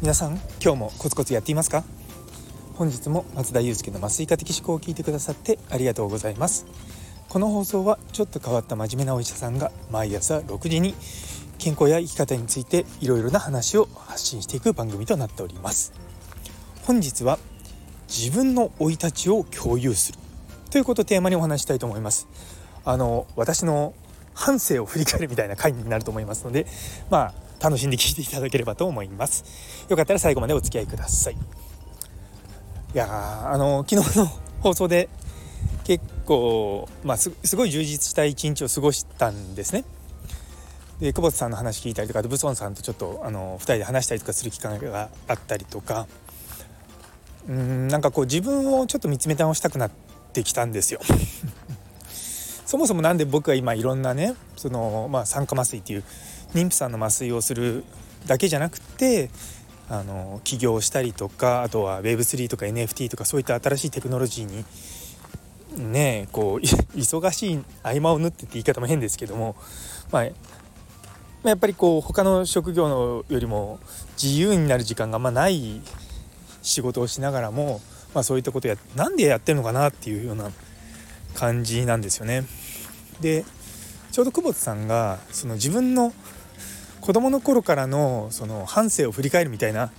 皆さん今日もコツコツやっていますか？本日も松田祐介の麻酔科的思考を聞いてくださってありがとうございます。この放送はちょっと変わった真面目なお医者さんが毎朝6時に健康や生き方についていろいろな話を発信していく番組となっております。本日は自分の生い立ちを共有する。ということをテーマにお話したいと思います。あの私の半生を振り返るみたいな回になると思いますのでまあ楽しんで聞いていただければと思います。よかったら最後までお付き合いください。いやあの昨日の放送で結構、まあ、すごい充実した一日を過ごしたんですね。で久保田さんの話聞いたりとかブソンさんとちょっとあの2人で話したりとかする機会があったりとかうんなんかこう自分をちょっと見つめ直したくなってきたんですよ。そもそも何で僕は今いろんなねその、まあ、酸化麻酔っていう妊婦さんの麻酔をするだけじゃなくてあの起業したりとかあとは Web3 とか NFT とかそういった新しいテクノロジーにねこう 忙しい合間を縫ってって言い方も変ですけども、まあ、やっぱりこう他の職業のよりも自由になる時間があんまない仕事をしながらも、まあ、そういったことやなんでやってるのかなっていうような感じなんですよね。でちょうど久保田さんがその自分の子供の頃からのその半生を振り返るみたいな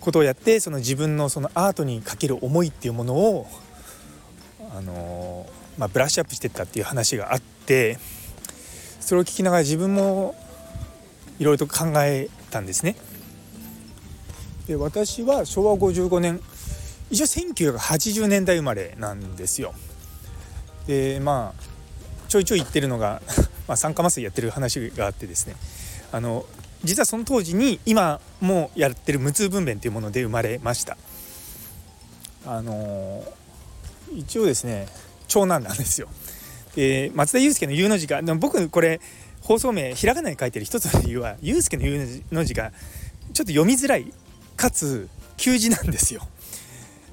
ことをやってその自分のそのアートにかける思いっていうものをあの、まあ、ブラッシュアップしてったっていう話があってそれを聞きながら自分もいろいろと考えたんですね。で私は昭和55年一応1980年代生まれなんですよ。でまあちょいちょい言ってるのが まあ酸化麻酔やってる話があってですねあの実はその当時に今もやってる無痛分娩というもので生まれました。あの一応ですね長男なんですよ。で松田祐介の U の字がでも僕これ放送名ひらがなに書いてる一つの理由は祐介の U の字がちょっと読みづらいかつ旧字なんですよ。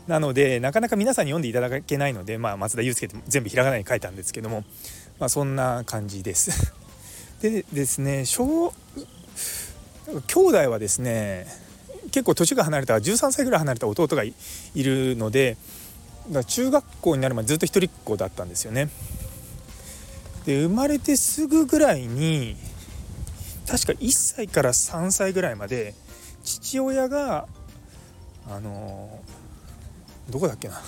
なのでなかなか皆さんに読んでいただけないので、まあ、松田祐介って全部ひらがなに書いたんですけども、まあ、そんな感じです。でですね小兄弟はですね結構年が離れた13歳ぐらい離れた弟がいるので中学校になるまでずっと一人っ子だったんですよね。で生まれてすぐぐらいに確か1歳から3歳ぐらいまで父親があのどこだっけな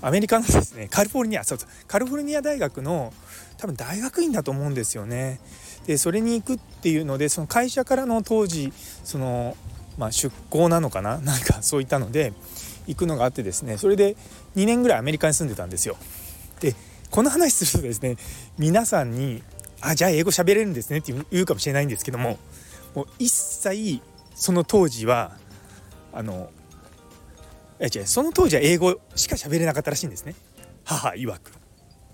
アメリカのですねカリフォルニアそうそうカリフォルニア大学の多分大学院だと思うんですよね。でそれに行くっていうのでその会社からの当時その、まあ、出向なのかな？なんかそういったので行くのがあってですねそれで2年ぐらいアメリカに住んでたんですよ。でこの話するとですね皆さんに「あじゃあ英語喋れるんですね」って言うかもしれないんですけどももう一切その当時はあのえ違うその当時は英語しか喋れなかったらしいんですね母曰く。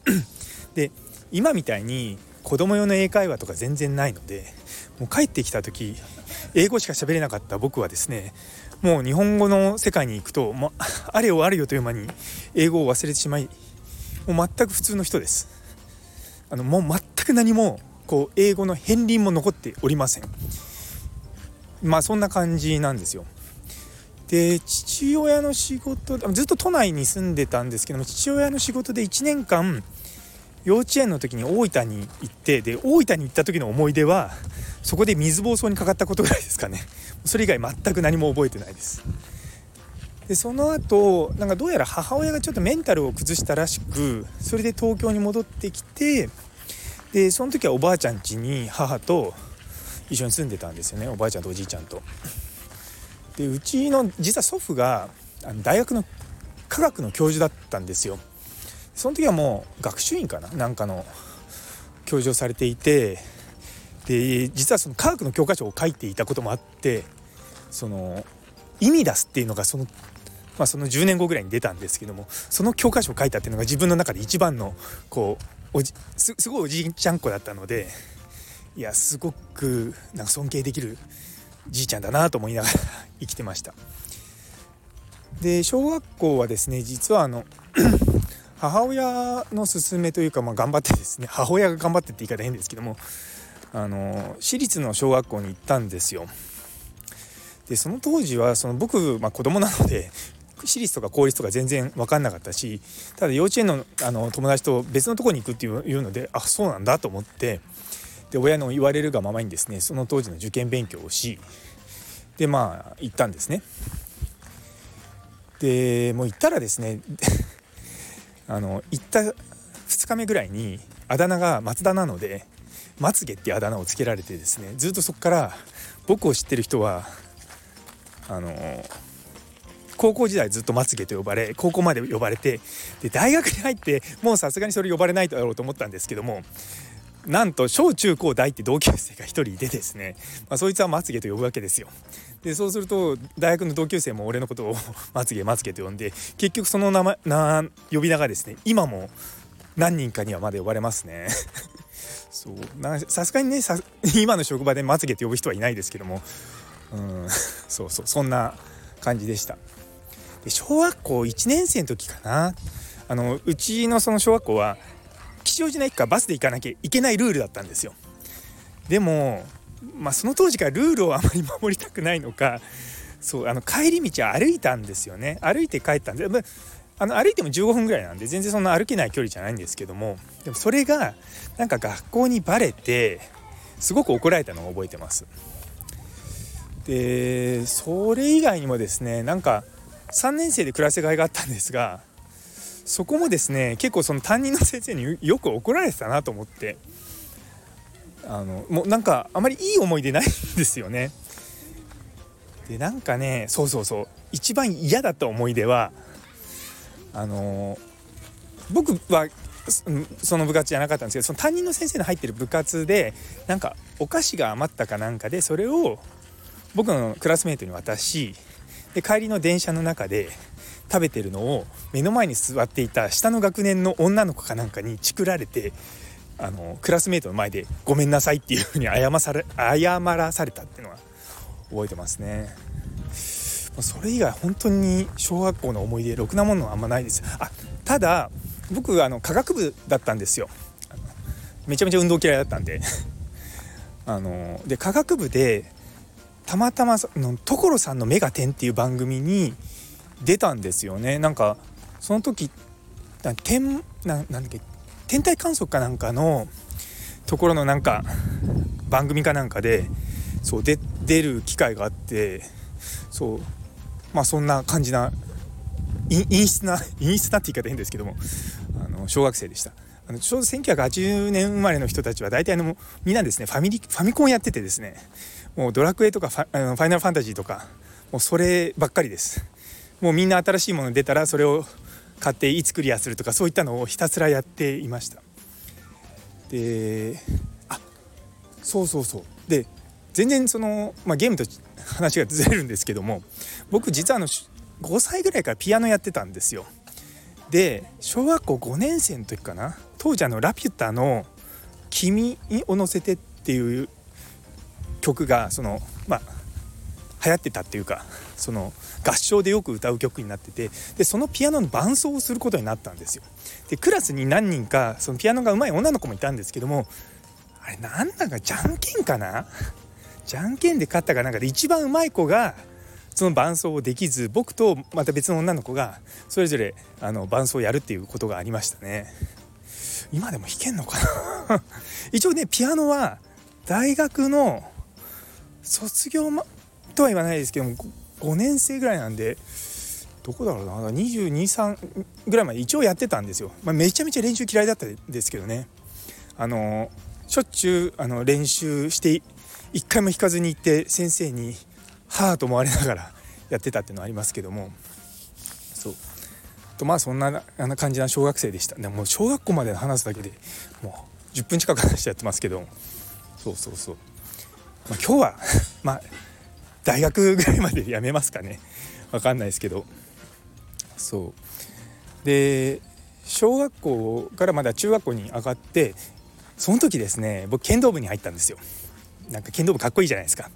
で今みたいに子供用の英会話とか全然ないのでもう帰ってきた時英語しか喋れなかった僕はですねもう日本語の世界に行くと、まあれよあれよという間に英語を忘れてしまいもう全く普通の人です。あのもう全く何もこう英語の片鱗も残っておりません。まあそんな感じなんですよ。で父親の仕事ずっと都内に住んでたんですけども父親の仕事で1年間幼稚園の時に大分に行ってで大分に行った時の思い出はそこで水疱瘡にかかったことぐらいですかねそれ以外全く何も覚えてないですでその後なんかどうやら母親がちょっとメンタルを崩したらしくそれで東京に戻ってきてでその時はおばあちゃん家に母と一緒に住んでたんですよねおばあちゃんとおじいちゃんと。でうちの実は祖父があの大学の科学の教授だったんですよ。その時はもう学習院かななんかの教授をされていてで実はその科学の教科書を書いていたこともあってその意味出すっていうのがそのまあ、その10年後ぐらいに出たんですけどもその教科書を書いたっていうのが自分の中で一番のこうおじすごいおじいちゃん子だったのでいやすごくなんか尊敬できるじいちゃんだなと思いながら 生きてました。で小学校はですね実はあの母親の勧めというか、まあ、頑張ってですね 母親が頑張ってって言い方変ですけどもあの私立の小学校に行ったんですよでその当時はその僕、まあ、子供なので私立とか公立とか全然分かんなかったしただ幼稚園のあの友達と別のとこに行くっていうのであそうなんだと思ってで親の言われるがままにですねその当時の受験勉強をしでまあ行ったんですね。でもう行ったらですね あの行った2日目ぐらいにあだ名が松田なのでまつげっていうあだ名をつけられてですねずっとそこから僕を知ってる人はあの高校時代ずっとまつげと呼ばれ高校まで呼ばれてで大学に入ってもうさすがにそれ呼ばれないだろうと思ったんですけどもなんと小中高大って同級生が1人いてですね、まあ、そいつはまつげと呼ぶわけですよ。でそうすると大学の同級生も俺のことを まつげまつげと呼んで結局その名前な呼び名がですね今も何人かにはまだ呼ばれますね。そう。さすがにね 今の職場でまつげって呼ぶ人はいないですけどもうん。そうそうそんな感じでした。で小学校1年生の時かな。あのうちのその小学校は吉祥寺の駅からバスで行かなきゃいけないルールだったんですよ。でもまあその当時からルールをあまり守りたくないのかそうあの帰り道歩いたんですよね。歩いて帰ったんであの歩いても15分ぐらいなんで全然そんな歩けない距離じゃないんですけども。でもそれがなんか学校にバレてすごく怒られたのを覚えてます。でそれ以外にもですねなんか3年生でクラス替えがあったんですがそこもですね結構その担任の先生によく怒られてたなと思って。あのもうなんかあまりいい思い出ないんですよね。でなんかねそうそうそう。一番嫌だった思い出はあの僕はその部活じゃなかったんですけどその担任の先生の入ってる部活でなんかお菓子が余ったかなんかでそれを僕のクラスメートに渡しで帰りの電車の中で食べてるのを目の前に座っていた下の学年の女の子かなんかにチクられてあのクラスメートの前で「ごめんなさい」っていうふうに謝され謝らされたっていうのは覚えてますね。それ以外本当に小学校の思い出ろくなものはあんまないです。あただ僕あの科学部だったんですよ。めちゃめちゃ運動嫌いだったんで。あので科学部でたまたまの所さんの「メガテン」っていう番組に出たんですよね。なんかその時天ななんだっけ天体観測かなんかのところのなんか番組かなんかでそうで出る機会があってそうまあそんな感じな陰湿な 陰湿なって言い方変ですけどもあの小学生でした。あのちょうど1980年生まれの人たちは大体のみんなですねファミリファミコンやっててですねもうドラクエとかファあのファイナルファンタジーとかもうそればっかりです。もうみんな新しいもの出たらそれを買っていつクリアするとかそういったのをひたすらやっていました。であそうそうそう。で全然その、まあ、ゲームと話がずれるんですけども僕実はあの5歳ぐらいからピアノやってたんですよ。で小学校5年生の時かな？当時あのラピュタの「君を乗せて」っていう曲がそのまあ流行ってたっていうかその合唱でよく歌う曲になっててでそのピアノの伴奏をすることになったんですよ。でクラスに何人かそのピアノが上手い女の子もいたんですけどもあれなんだかじゃんけんかな？じゃんけんで勝ったかなんかで一番うまい子がその伴奏をできず僕とまた別の女の子がそれぞれあの伴奏をやるっていうことがありましたね。今でも弾けんのかな？一応ねピアノは大学の卒業、ま、とは言わないですけども 5, 年生ぐらいなんでどこだろうな。223ぐらいまで一応やってたんですよ、まあ、めちゃめちゃ練習嫌いだったんですけどね。あのしょっちゅうあの練習して一回も弾かずに行って先生に「はあ」と思われながら やってたっていうのはありますけども。そう。とまあそんなあな感じな小学生でした。でも小学校まで話すだけでもう10分近く話しちゃってますけどそうそうそう、まあ、今日は まあ大学ぐらいまでやめますかね。分かんないですけど。そう。で小学校からまだ中学校に上がってその時ですね僕剣道部に入ったんですよ。なんか剣道部かっこいいじゃないですか。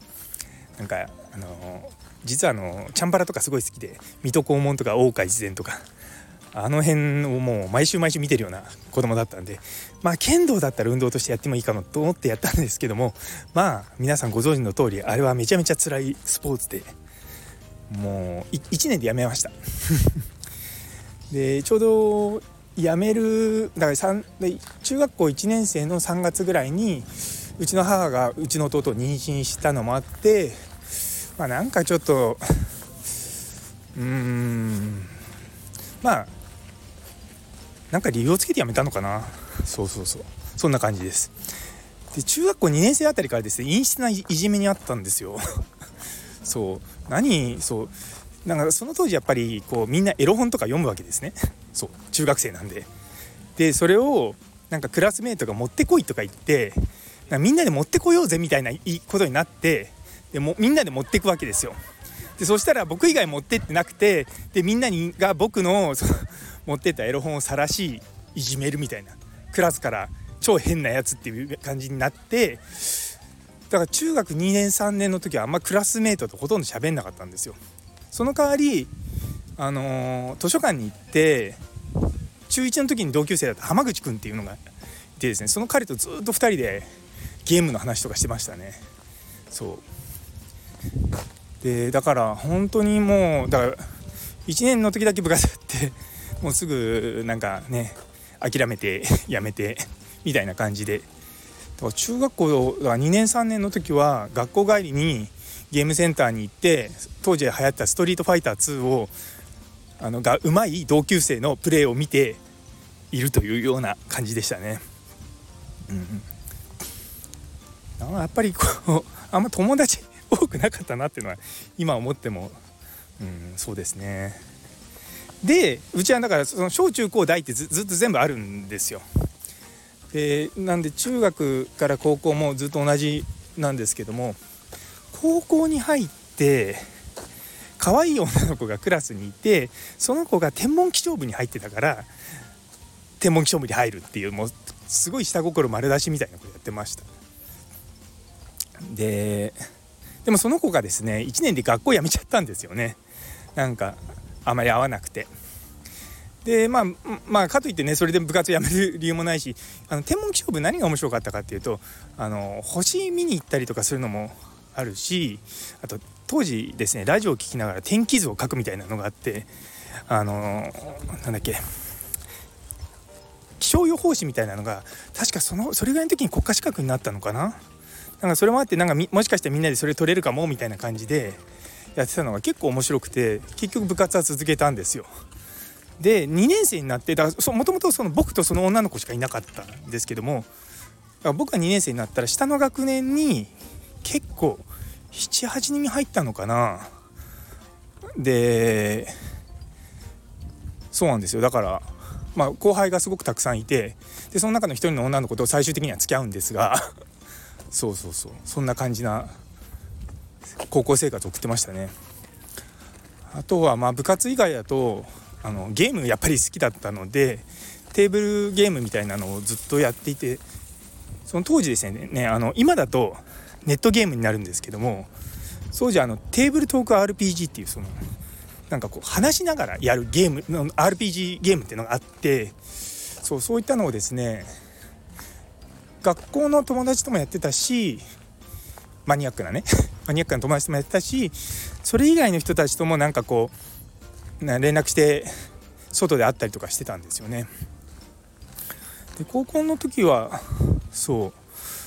なんかあの実はあのチャンバラとかすごい好きで水戸黄門とか大岡越前とか。あの辺をもう毎週毎週見てるような子供だったんでまあ剣道だったら運動としてやってもいいかなと思ってやったんですけどもまあ皆さんご存知の通りあれはめちゃめちゃ辛いスポーツでもう1年で辞めました。でちょうど辞めるだから中学校1年生の3月ぐらいにうちの母がうちの弟を妊娠したのもあってまあなんかちょっとうーんまあなんか理由をつけて辞めたのかな？そうそうそう。そんな感じです。で中学校2年生あたりからですね陰湿ないじめにあったんですよ。そう。何そう。なんかその当時やっぱりこうみんなエロ本とか読むわけですね。そう。中学生なんで。でそれをなんかクラスメートが持ってこいとか言ってみんなで持ってこようぜみたいなことになってでもみんなで持っていくわけですよ。でそしたら僕以外持ってってなくてでみんなにが僕の持ってったエロ本を晒しいじめるみたいな。クラスから超変なやつっていう感じになってだから中学2年3年の時はあんまクラスメートとほとんど喋んなかったんですよ。その代わりあのー、図書館に行って中1の時に同級生だった浜口くんっていうのがいてですねその彼とずっと2人でゲームの話とかしてましたね。そう。でだから本当にもうだから1年の時だけ部活やってもうすぐなんかね諦めて やめてみたいな感じでだから中学校が2年3年の時は学校帰りにゲームセンターに行って当時流行った「ストリートファイター2を」あのがうまい同級生のプレーを見ているというような感じでしたね。うん、やっぱりこう あんま友達多くなかったなっていうのは今思っても、うん、そうですね。でうちはだからその小中高大ってずっと全部あるんですよ。でなんで中学から高校もずっと同じなんですけども高校に入って可愛い女の子がクラスにいてその子が天文気象部に入ってたから天文気象部に入るっていうもうすごい下心丸出しみたいなことやってましたででもその子がですね1年で学校辞めちゃったんですよねなんかあまり合わなくて。でまあまあかといってねそれで部活辞める理由もないしあの天文気象部何が面白かったかっていうとあの星見に行ったりとかするのもあるしあと当時ですねラジオを聴きながら天気図を書くみたいなのがあってあのなんだっけ気象予報士みたいなのが確かそのそれぐらいの時に国家資格になったのかな？なんかそれもあってなんかもしかしてみんなでそれ取れるかもみたいな感じでやってたのが結構面白くて結局部活は続けたんですよ。で2年生になってもともと僕とその女の子しかいなかったんですけども僕が2年生になったら下の学年に結構78人に入ったのかな。でそうなんですよ。だからまあ後輩がすごくたくさんいてでその中の一人の女の子と最終的には付き合うんですが そうそうそう。そんな感じな高校生活送ってましたね。あとはまあ部活以外だとあのゲームやっぱり好きだったのでテーブルゲームみたいなのをずっとやっていてその当時ですねねあの今だとネットゲームになるんですけどもそうじゃあのテーブルトーク RPG っていうそのなんかこう話しながらやるゲームの RPG ゲームっていうのがあってそうそういったのをですね学校の友達ともやってたしマニアックなねマニアックな友達ともやってたしそれ以外の人たちともなんかこう連絡して外で会ったりとかしてたんですよね。で高校の時はそ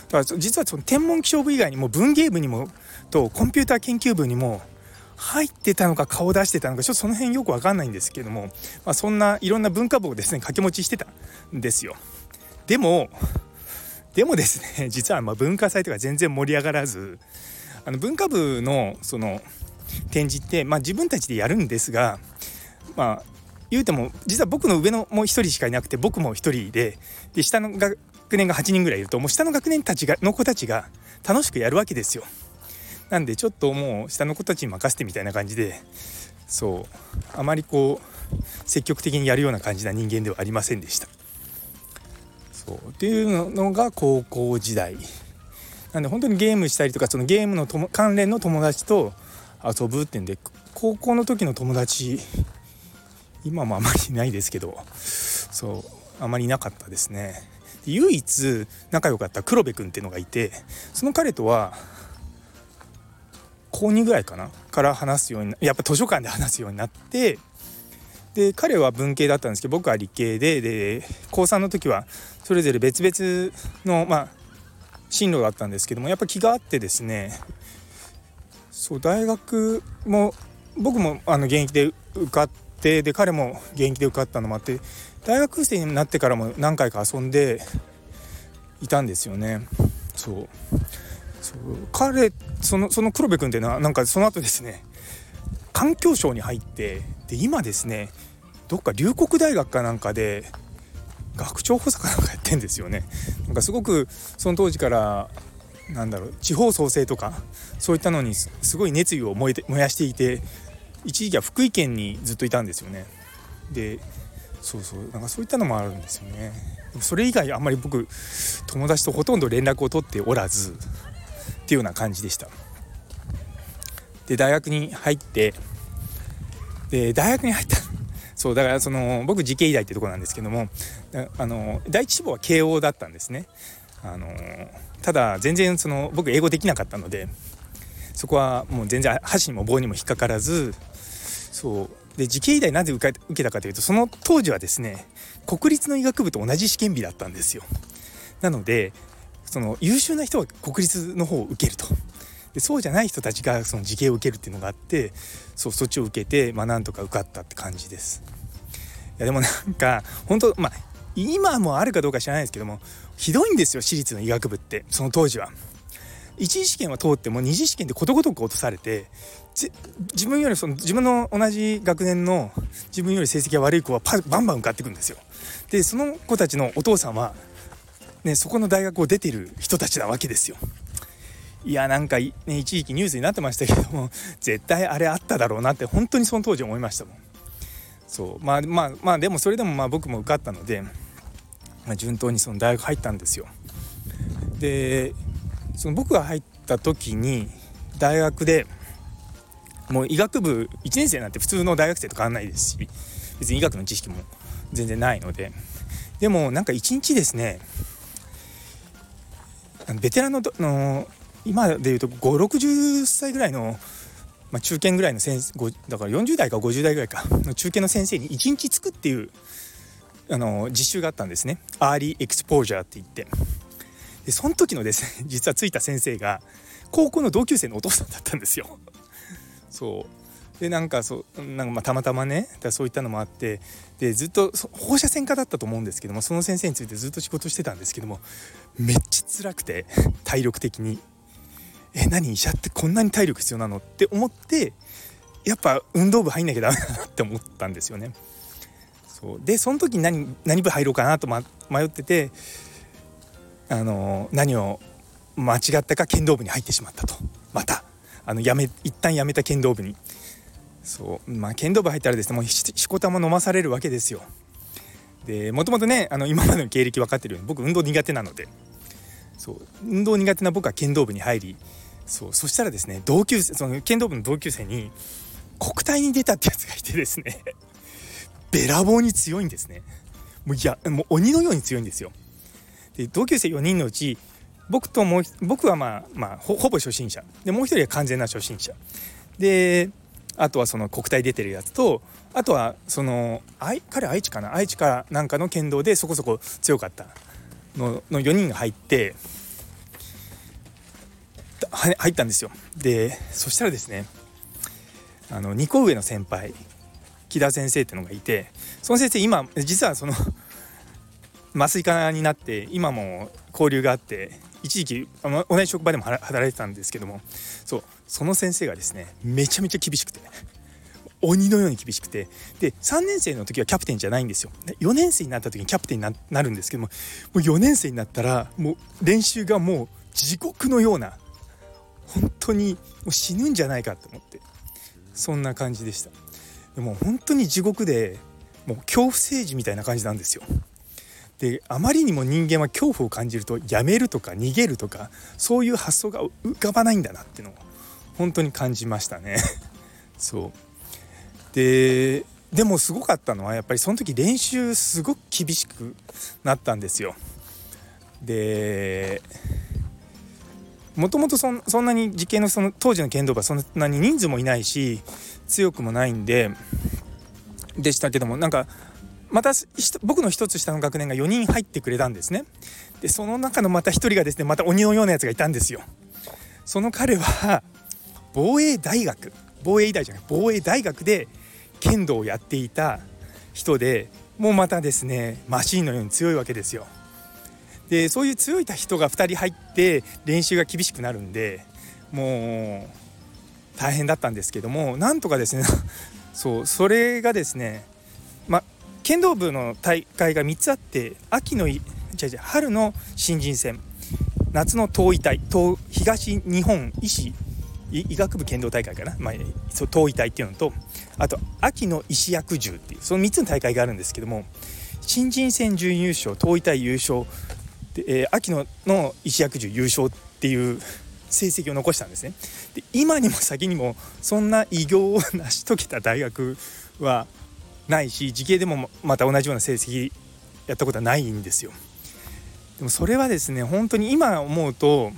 うだから実はその天文気象部以外にも文芸部にもとコンピューター研究部にも入ってたのか顔出してたのかちょっとその辺よく分かんないんですけども、まあ、そんないろんな文化部をですね掛け持ちしてたんですよ。でもでもですね実はま文化祭とか全然盛り上がらずあの文化部のその展示って、まあ、自分たちでやるんですがまあ言うても実は僕の上のもう1人しかいなくて僕も1人でで下の学年が8人ぐらいいるともう下の学年たちがの子たちが楽しくやるわけですよ。なんでちょっともう下の子たちに任せてみたいな感じでそうあまりこう積極的にやるような感じな人間ではありませんでした。そうっていうのが高校時代なんで本当にゲームしたりとかそのゲームのとも関連の友達と遊ぶってんで高校の時の友達今もあまりいないですけどそうあまりいなかったですね。唯一仲良かった黒部君っていうのがいてその彼とは高2ぐらいかなから話すようにやっぱ図書館で話すようになってで彼は文系だったんですけど僕は理系でで高3の時はそれぞれ別々のまあ進路だったんですけどもやっぱ気があってですねそう大学も僕もあの現役で受かってで彼も現役で受かったのもあって大学生になってからも何回か遊んでいたんですよね。そうそう彼そのその黒部君っていうのはなんかその後ですね環境省に入ってで今ですねどっか龍谷大学かなんかで学長補佐かなんかやってんですよね。なんかすごくその当時からなんだろう地方創生とかそういったのにすごい熱意を燃えて燃やしていて一時期は福井県にずっといたんですよね。でそうそうなんかそういったのもあるんですよね。それ以外あんまり僕友達とほとんど連絡を取っておらずっていうような感じでした。で大学に入ってで大学に入ったそうだからその僕慈恵医大ってとこなんですけどもあの第一志望は慶応だったんですね。あのただ全然その僕英語できなかったのでそこはもう全然箸にも棒にも引っかからずそうで慈恵医大なぜ受けたかというとその当時はですね国立の医学部と同じ試験日だったんですよ。なのでその優秀な人は国立の方を受けると。でそうじゃない人たちがその受験を受けるっていうのがあってそうそっちを受けて、まあ、なんとか受かったって感じです。いやでもなんか 本当まあ今もあるかどうか知らないですけどもひどいんですよ私立の医学部ってその当時は。一次試験は通っても二次試験でことごとく落とされて自分よりその自分の同じ学年の自分より成績が悪い子はバンバン受かっていくんですよ。でその子たちのお父さんは、ね、そこの大学を出てる人たちなわけですよ。いやなんか、ね、一時期ニュースになってましたけども 絶対あれあっただろうなって本当にその当時思いましたもん。そうまあまあまあでもそれでもまあ僕も受かったので、まあ、順当にその大学入ったんですよ。でその僕が入った時に大学でもう医学部1年生なんて普通の大学生と変わんないですし別に医学の知識も全然ないのででもなんか一日ですねベテランのの今でいうと560歳ぐらいの、まあ、中堅ぐらいの先生だから40代か50代ぐらいかの中堅の先生に1日つくっていうあの実習があったんですね。 early exposure って言って。でその時のですね 実はついた先生が高校の同級生のお父さんだったんですよ。そう。でなんかそうなんかまたまたまねだそういったのもあってでずっと放射線科だったと思うんですけどもその先生についてずっと仕事してたんですけどもめっちゃ辛くて体力的に。え何医者ってこんなに体力必要なのって思ってやっぱ運動部入んなきゃダメだなって思ったんですよね。そう。でその時に何何部入ろうかなと、ま、迷っててあの何を間違ったか剣道部に入ってしまったと。また。あのやめ一旦やめた剣道部に。そう。まあ剣道部入ったらですねもうしこたま飲まされるわけですよ。でもともとねあの今までの経歴分かってるように僕運動苦手なので。そう。運動苦手な僕は剣道部に入りそうそしたらですね同級生その剣道部の同級生に国体に出たってやつがいてですね べらぼうに強いんですね。もういやもう鬼のように強いんですよ。で同級生4人のうち僕ともう僕はまあまあほぼ初心者。でもう一人は完全な初心者。であとはその国体出てるやつとあとはその愛彼愛知かな？愛知かなんかの剣道でそこそこ強かったのの4人が入って入ったんですよ。でそしたらですねあの2個上の先輩木田先生っていうのがいてその先生今実はその 麻酔科になって今も交流があって一時期同じ職場でも働いてたんですけどもそうその先生がですねめちゃめちゃ厳しくて鬼のように厳しくてで3年生の時はキャプテンじゃないんですよ。4年生になった時にキャプテンになるんですけどももう4年生になったらもう練習がもう地獄のような本当にもう死ぬんじゃないかと思ってそんな感じでした。でも本当に地獄でもう恐怖政治みたいな感じなんですよ。であまりにも人間は恐怖を感じるとやめるとか逃げるとかそういう発想が浮かばないんだなっていうのを本当に感じましたね。そう。ででもすごかったのはやっぱりその時練習すごく厳しくなったんですよ。でもともとそんなに実験のその当時の剣道部はそんなに人数もいないし強くもないんででしたけどもなんかまた僕の1つ下の学年が4人入ってくれたんですね。でその中のまた1人がですねまた鬼のようなやつがいたんですよ。その彼は防衛大学防衛医大じゃない防衛大学で剣道をやっていた人でもうまたですねマシーンのように強いわけですよ。でそういう強い人が2人入って練習が厳しくなるんでもう大変だったんですけどもなんとかですね そうそれがですねま剣道部の大会が3つあって秋の違う違う春の新人戦夏の東医大東東日本医師医学部剣道大会かな、まあ、そう東医大っていうのとあと秋の医師薬獣っていうその3つの大会があるんですけども新人戦準優勝東医大優勝で、えー、秋のの石薬獣優勝っていう成績を残したんですね。で今にも先にもそんな偉業を成し遂げた大学はないし時系でもまた同じような成績やったことはないんですよ。でもそれはですね本当に今思うと、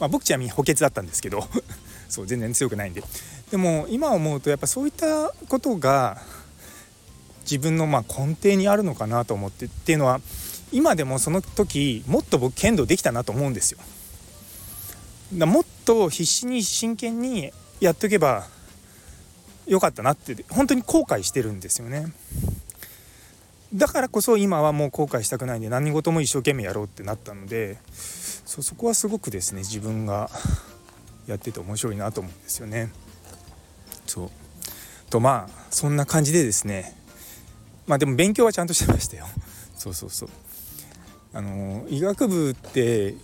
まあ、僕ちなみに補欠だったんですけど そう全然強くないんで。でも今思うとやっぱそういったことが自分のま根底にあるのかなと思ってっていうのは今でもその時もっと僕剣道できたなと思うんですよ。だもっと必死に真剣にやっておけばよかったなって本当に後悔してるんですよね。だからこそ今はもう後悔したくないんで何事も一生懸命やろうってなったのでそそこはすごくですね自分がやってて面白いなと思うんですよね。そう。とまあそんな感じでですね。まあでも勉強はちゃんとしてましたよ。そうそうそう。あの医学部って、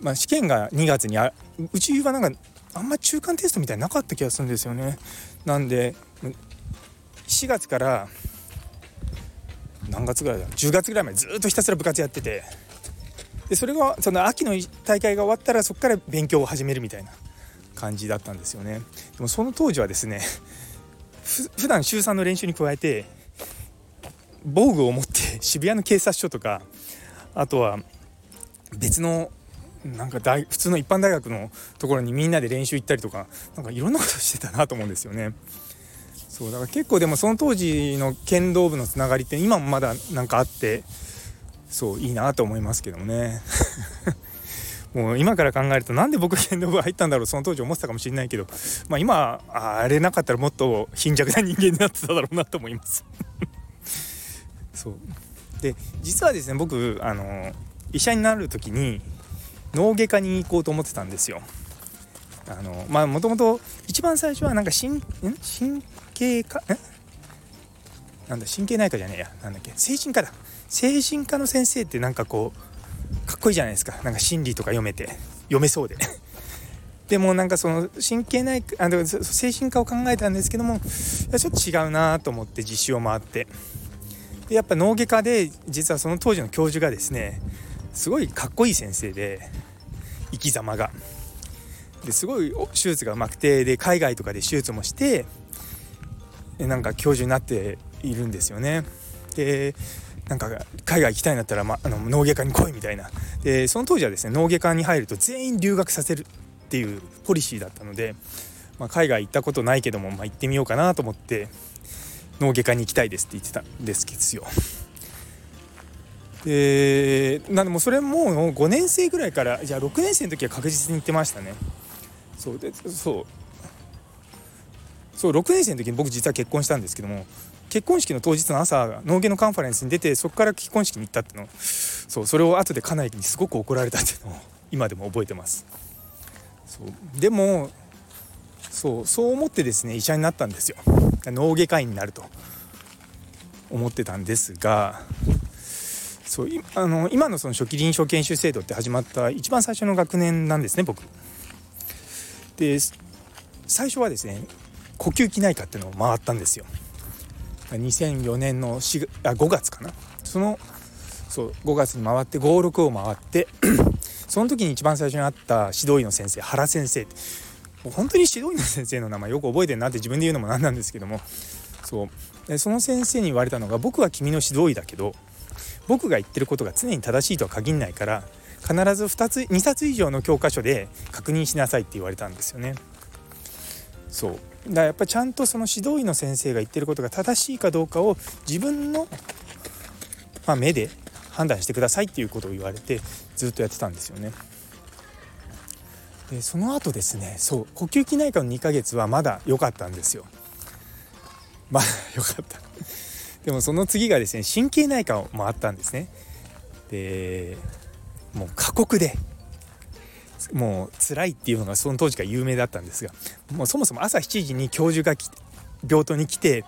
まあ、試験が2月にあうちはなんかあんま中間テストみたいななかった気がするんですよね。なんで4月から何月ぐらいだ？10月ぐらいまでずっとひたすら部活やってて。でそれがその秋の大会が終わったらそこから勉強を始めるみたいな感じだったんですよね。でもその当時はですね普段週3の練習に加えて防具を持って渋谷の警察署とかあとは別のなんか大普通の一般大学のところにみんなで練習行ったりとかなんかいろんなことしてたなと思うんですよね。そうだから結構でもその当時の剣道部のつながりって今もまだなんかあってそういいなと思いますけどもね。もう今から考えるとなんで僕剣道部入ったんだろうその当時思ってたかもしれないけどまあ今あれなかったらもっと貧弱な人間になってただろうなと思います。そう。で実はですね僕あの医者になる時に脳外科に行こうと思ってたんですよ。あのまあもともと一番最初はなんか神神経科？なんだ神経内科じゃねえや。なんだっけ。精神科だ。精神科の先生ってなんかこうかっこいいじゃないですか。なんか心理とか読めて読めそうで。でもなんかその神経内科あの精神科を考えたんですけどもちょっと違うなと思って実習を回って。でやっぱ脳外科で実はその当時の教授がですねすごいかっこいい先生で生き様がですごい手術がうまくてで海外とかで手術もしてなんか教授になっているんですよね。でなんか海外行きたいんだったら、ま、あの脳外科に来いみたいなでその当時はですね脳外科に入ると全員留学させるっていうポリシーだったので、まあ、海外行ったことないけども、まあ、行ってみようかなと思って脳外科に行きたいですって言ってたんですよ。でなんでもそれもう5年生ぐらいからじゃあ6年生の時は確実に行ってましたね。そうでそうそう6年生の時に僕実は結婚したんですけども結婚式の当日の朝農芸のカンファレンスに出てそこから結婚式に行ったってのそうそれを後で家内にすごく怒られたっていうのを今でも覚えてますそうでもそうそう思ってですね医者になったんですよ。脳外科医になると思ってたんですがそうあの今のその初期臨床研修制度って始まった一番最初の学年なんですね僕。で最初はですね呼吸器内科っていうのを回ったんですよ。2004年の4あ5月かな。そのそう5月に回って56を回って その時に一番最初に会った指導医の先生原先生もう本当に指導医の先生の名前よく覚えてるなって自分で言うのもなんなんですけどもそうでその先生に言われたのが僕は君の指導医だけど僕が言ってることが常に正しいとは限らないから必ず2つ2冊以上の教科書で確認しなさいって言われたんですよね。そうだからやっぱりちゃんとその指導医の先生が言ってることが正しいかどうかを自分の、まあ、目で判断してくださいっていうことを言われてずっとやってたんですよね。でその後ですねそう呼吸器内科の2ヶ月はまだ良かったんですよ。まだ良かった。でもその次がですね神経内科もあったんですね。でもう過酷でもう辛いっていうのがその当時から有名だったんですがもうそもそも朝7時に教授が病棟に来て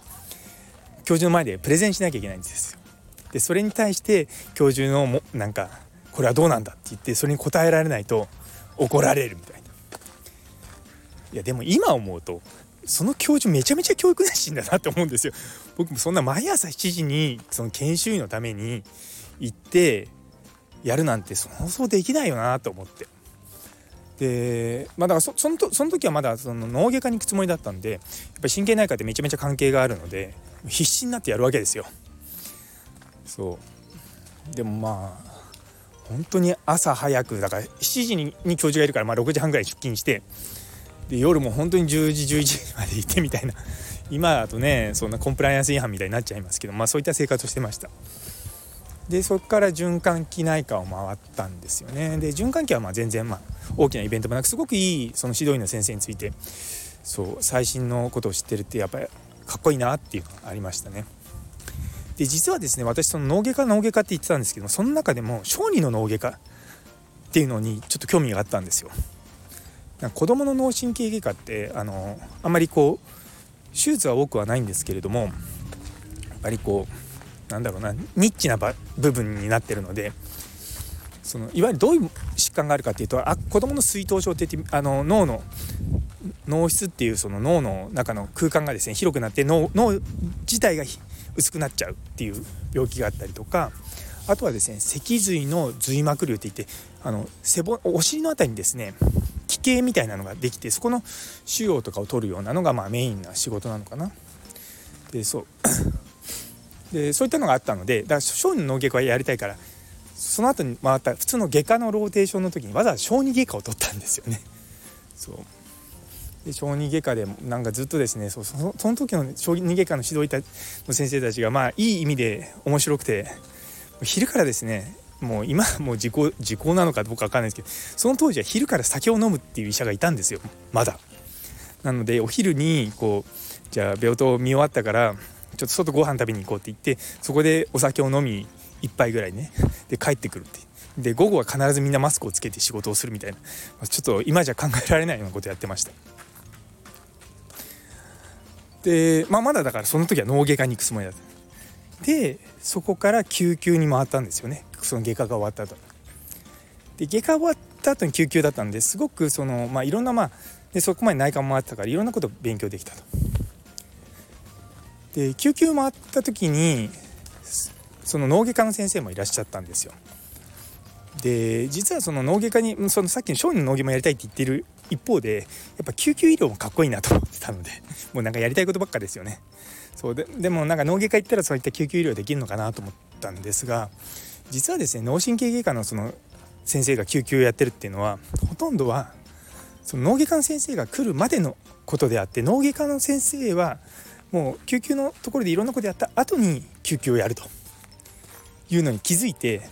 教授の前でプレゼンしなきゃいけないんですよ。でそれに対して教授のもなんかこれはどうなんだって言ってそれに答えられないと怒られるみたい。いやでも今思うとその教授めちゃめちゃ教育熱心だなって思うんですよ。僕もそんな毎朝7時にその研修医のために行ってやるなんて想像できないよなと思って。でまあだからそそのその時はまだその脳外科に行くつもりだったんでやっぱり神経内科ってめちゃめちゃ関係があるので必死になってやるわけですよ。そうでもまあ本当に朝早くだから7時に教授がいるからまあ6時半ぐらい出勤してで夜も本当に10時11時まで行ってみたいな。今だとねそんなコンプライアンス違反みたいになっちゃいますけどまあそういった生活をしてました。でそこから循環器内科を回ったんですよね。で循環器はま全然ま大きなイベントもなくすごくいいその指導医の先生についてそう最新のことを知ってるってやっぱりかっこいいなっていうのがありましたね。で実はですね私その脳外科脳外科って言ってたんですけどその中でも小児の脳外科っていうのにちょっと興味があったんですよ。子どもの脳神経外科ってあのあんまりこう手術は多くはないんですけれどもやっぱりこうなんだろうなニッチな部分になってるのでそのいわゆるどういう疾患があるかっていうとあ子どもの水頭症って言ってあの脳の脳室っていうその脳の中の空間がですね広くなって脳脳自体が薄くなっちゃうっていう病気があったりとかあとはですね脊髄の髄膜瘤っていってあの背骨お尻の辺りにですね奇形みたいなのができてそこの腫瘍とかを取るようなのがまあメインな仕事なのかな。でそう でそういったのがあったのでだから小児の脳外科はやりたいからその後に回った普通の外科のローテーションの時にわざわざ小児外科を取ったんですよね。そうで小児外科でなんかずっとですねそそのその時の小児外科の指導医の先生たちがまあいい意味で面白くて昼からですねもう今 もう時効時効なのかどうか分かんないですけどその当時は昼から酒を飲むっていう医者がいたんですよ。まだ。なのでお昼にこうじゃあ病棟見終わったからちょっと外ご飯食べに行こうって言ってそこでお酒を飲み1杯ぐらいねで帰ってくるってで午後は必ずみんなマスクをつけて仕事をするみたいな。ちょっと今じゃ考えられないようなことやってました。で、まあ、まだだからその時は脳外科に行くつもりだった。でそこから救急に回ったんですよね。その外科が終わった後で外科終わった後に救急だったんですごくその、まあ、いろんなまあでそこまで内科も回ってたからいろんなこと勉強できたと。で救急回った時にその脳外科の先生もいらっしゃったんですよ。で実はその脳外科にそのさっきの小児の脳外もやりたいって言ってる一方でやっぱ救急医療もかっこいいなと思ってたので もうなんかやりたいことばっかですよね。そうででもなんか脳外科行ったらそういった救急医療できるのかなと思ったんですが実はですね脳神経外科のその先生が救急をやってるっていうのはほとんどはその脳外科の先生が来るまでのことであって脳外科の先生はもう救急のところでいろんなことやった後に救急をやるというのに気づいて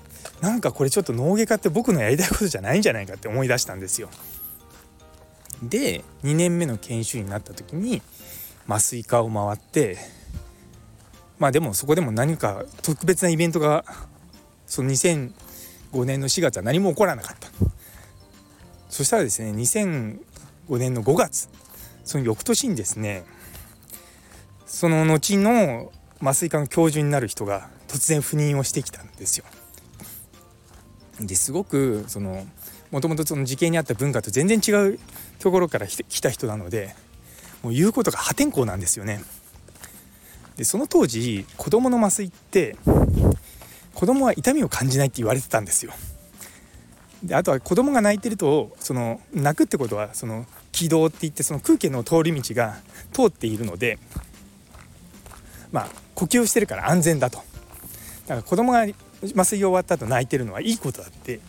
なんかこれちょっと脳外科って僕のやりたいことじゃないんじゃないかって思い出したんですよ。で2年目の研修医になった時に麻酔科を回ってまあでもそこでも何か特別なイベントがその2005年の4月は何も起こらなかったそしたらですね2005年の5月その翌年にですねその後の麻酔科の教授になる人が突然赴任をしてきたんですよ。ですごくそのもともとその時系にあった文化と全然違うところから来た人なのでもう言うことが破天荒なんですよね。でその当時子供の麻酔って子供は痛みを感じないって言われてたんですよ。であとは子供が泣いてるとその泣くってことはその気道っていってその空気の通り道が通っているのでまあ呼吸してるから安全だとだから子供が麻酔終わった後泣いてるのはいいことだって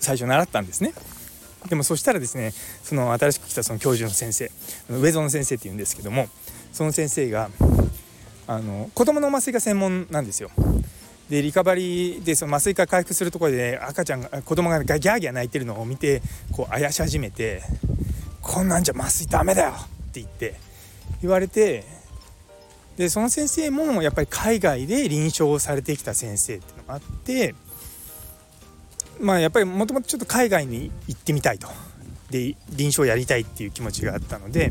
最初習ったんですね。でもそしたらですねその新しく来たその教授の先生上園先生っていうんですけどもその先生があの子供の麻酔が専門なんですよ。でリカバリーでその麻酔科回復するところで赤ちゃんが子供がギャーギャー泣いてるのを見てこうあやし始めて「こんなんじゃ麻酔ダメだよ!」って言って言われてでその先生もやっぱり海外で臨床をされてきた先生っていうのがあってまあやっぱりもともとちょっと海外に行ってみたいとで臨床やりたいっていう気持ちがあったので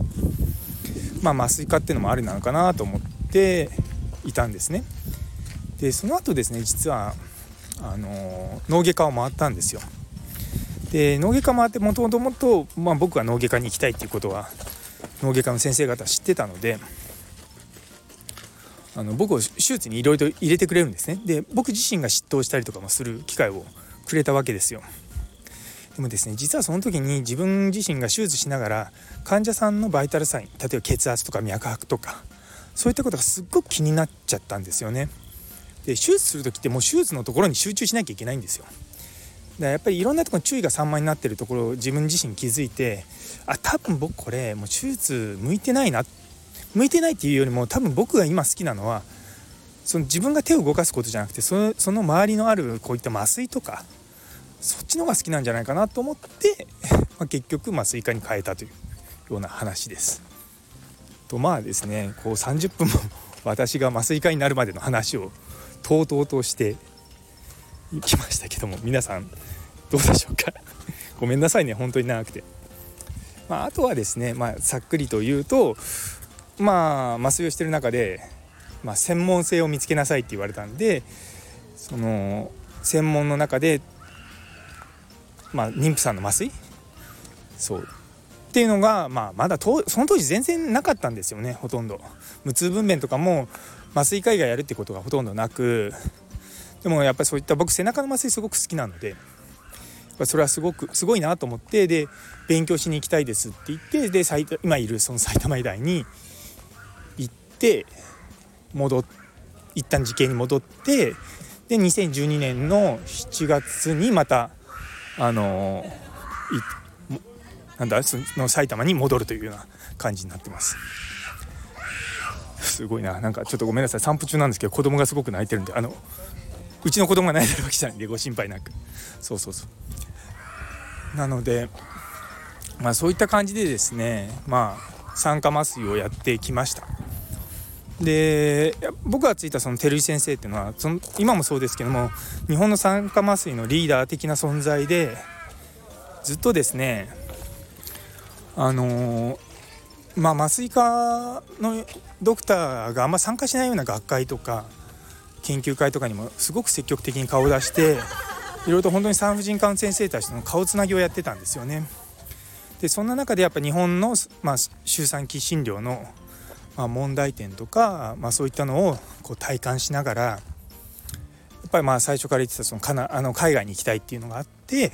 まあ麻酔科っていうのもありなのかなと思っていたんですね。でその後ですね実はあの脳外科を回ったんですよ。で脳外科回ってもともともと、僕が脳外科に行きたいっていうことは脳外科の先生方知ってたのであの僕を手術にいろいろ入れてくれるんですね。で僕自身が執刀したりとかもする機会をくれたわけですよ。でもですね実はその時に自分自身が手術しながら患者さんのバイタルサイン例えば血圧とか脈拍とかそういったことがすっごく気になっちゃったんですよね。で手術する時ってもう手術のところに集中しなきゃいけないんですよだからやっぱりいろんなところに注意が散漫になってるところを自分自身気づいてあ多分僕これもう手術向いてないな向いてないっていうよりも多分僕が今好きなのはその自分が手を動かすことじゃなくてそのその周りのあるこういった麻酔とかそっちの方が好きなんじゃないかなと思って、まあ、結局麻酔科に変えたというような話です。とまあですねこう30分も私が麻酔科になるまでの話をとうとうとしてきましたけども皆さんどうでしょうか？ごめんなさいね本当に長くて。まあ、あとはですね、まあ、さっくりと言うとまあ麻酔をしてる中で、まあ、専門性を見つけなさいって言われたんでその専門の中で、まあ、妊婦さんの麻酔？そう。っていうのが、まあ、まだとその当時全然なかったんですよねほとんど。無痛分娩とかも麻酔科医がやるってことがほとんどなくでもやっぱりそういった僕背中の麻酔すごく好きなのでそれはすごくすごいなと思ってで勉強しに行きたいですって言ってで今いるその埼玉医大に行って戻っ一旦時系に戻ってで2012年の7月にまたあのなんだその埼玉に戻るというような感じになってます。すごいな。なんかちょっとごめんなさい。散歩中なんですけど子供がすごく泣いてるんであのうちの子供が泣いてるわけじゃないんでご心配なく。そうそうそう。なのでまあそういった感じでですねまあ酸化麻酔をやってきました。で僕がついたその照井先生っていうのはその今もそうですけども日本の酸化麻酔のリーダー的な存在でずっとですねあのまあ、麻酔科のドクターがあんま参加しないような学会とか研究会とかにもすごく積極的に顔を出していろいろと本当に産婦人科の先生たちとの顔つなぎをやってたんですよね。でそんな中でやっぱ日本の、まあ、周産期診療の、まあ、問題点とか、まあ、そういったのをこう体感しながらやっぱりまあ最初から言ってたそのかなあの海外に行きたいっていうのがあって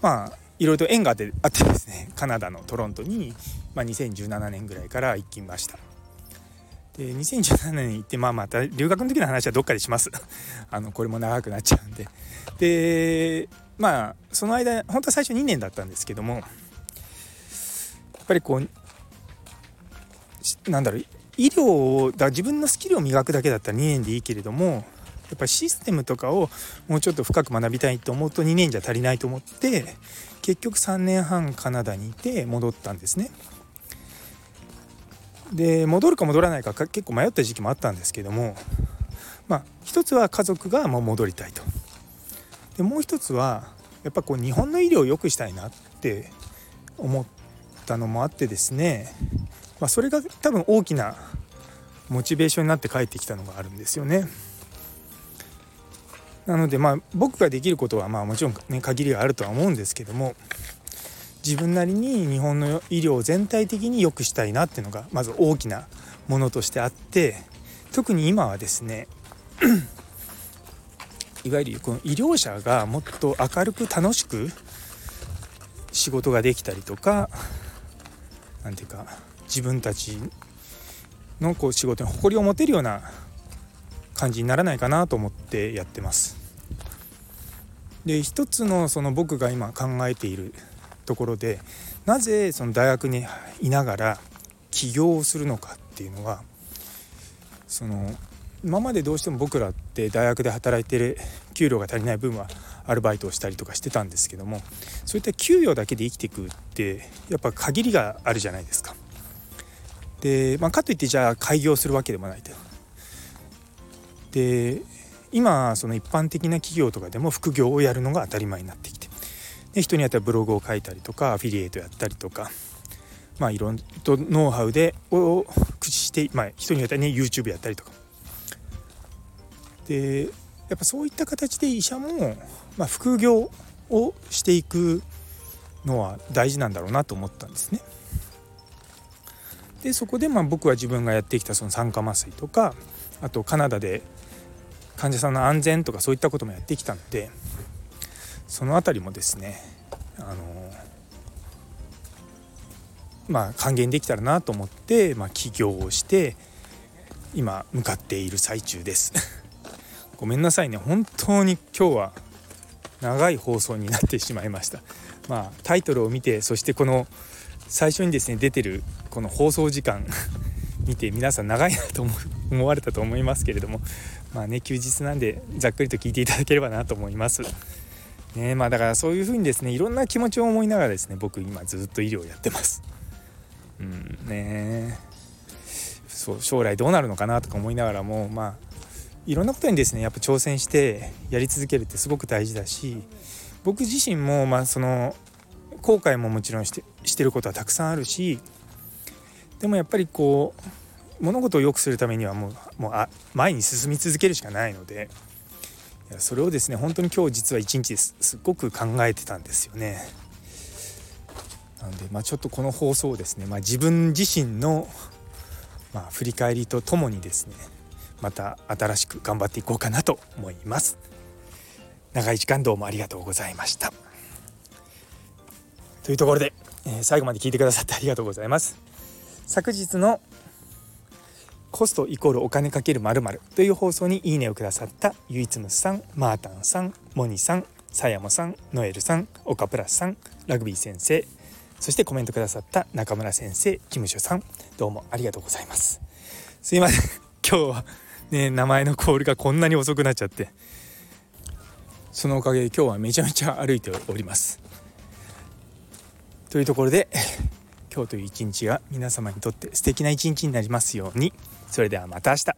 まあいろいろと縁があってあってですねカナダのトロントに、まあ、2017年ぐらいから行きました。で2017年に行ってまあまた留学の時の話はどっかでします。あのこれも長くなっちゃうんで。でまあその間本当は最初2年だったんですけどもやっぱりこうなんだろう医療をだ自分のスキルを磨くだけだったら2年でいいけれどもやっぱりシステムとかをもうちょっと深く学びたいと思うと2年じゃ足りないと思って結局3年半カナダにいて戻ったんですね。で戻るか戻らないか結構迷った時期もあったんですけどもまあ一つは家族がもう戻りたいと。でもう一つはやっぱこう日本の医療を良くしたいなって思ったのもあってですね、まあ、それが多分大きなモチベーションになって帰ってきたのがあるんですよね。なのでまあ僕ができることはまあもちろんね限りがあるとは思うんですけども自分なりに日本の医療を全体的に良くしたいなっていうのがまず大きなものとしてあって特に今はですね いわゆるこの医療者がもっと明るく楽しく仕事ができたりとか何ていうか自分たちのこう仕事に誇りを持てるような感じにならないかなと思ってやってます。で一つのその僕が今考えているところでなぜその大学にいながら起業をするのかっていうのはその今までどうしても僕らって大学で働いてる給料が足りない分はアルバイトをしたりとかしてたんですけどもそういった給与だけで生きていくってやっぱ限りがあるじゃないですか。で、まあ、かといってじゃあ開業するわけでもないと。で今その一般的な企業とかでも副業をやるのが当たり前になってきてで人によってはブログを書いたりとかアフィリエイトやったりとかまあいろんなノウハウでを駆使して、まあ、人によってはね YouTube やったりとかでやっぱそういった形で医者も、まあ、副業をしていくのは大事なんだろうなと思ったんですね。でそこでまあ僕は自分がやってきたその酸化麻酔とかあとカナダで患者さんの安全とかそういったこともやってきたのでその辺りもですねあのまあ還元できたらなと思って、まあ、起業をして今向かっている最中です。ごめんなさいね。本当に今日は長い放送になってしまいました。まあタイトルを見てそしてこの最初にですね出てるこの放送時間 見て皆さん長いなと思われたと思いますけれどもまあね休日なんでざっくりと聞いていただければなと思います。ねまあだからそういうふうにですねいろんな気持ちを思いながらですね僕今ずっと医療やってます。うんねそう将来どうなるのかなとか思いながらもまあいろんなことにですねやっぱ挑戦してやり続けるってすごく大事だし僕自身もまあその後悔ももちろんしてしてることはたくさんあるしでもやっぱりこう物事を良くするためにはもうもうあ前に進み続けるしかないのでそれをですね本当に今日実は一日ですすっごく考えてたんですよね。なので、まあ、ちょっとこの放送をですね、まあ、自分自身の、まあ、振り返りとともにですねまた新しく頑張っていこうかなと思います。長い時間どうもありがとうございました。というところで、えー、最後まで聞いてくださってありがとうございます。昨日のコストイコールお金かけるまるという放送にいいねをくださったゆいつむさん、マータンさん、モニさん、さやもさん、ノエルさん、岡プラスさん、ラグビー先生、そしてコメントくださった中村先生、キムシュさん、どうもありがとうございます。すいません、今日はね名前のコールがこんなに遅くなっちゃって。そのおかげで今日はめちゃめちゃ歩いております。というところで 今日という一日が皆様にとって素敵な一日になりますように。それではまた明日。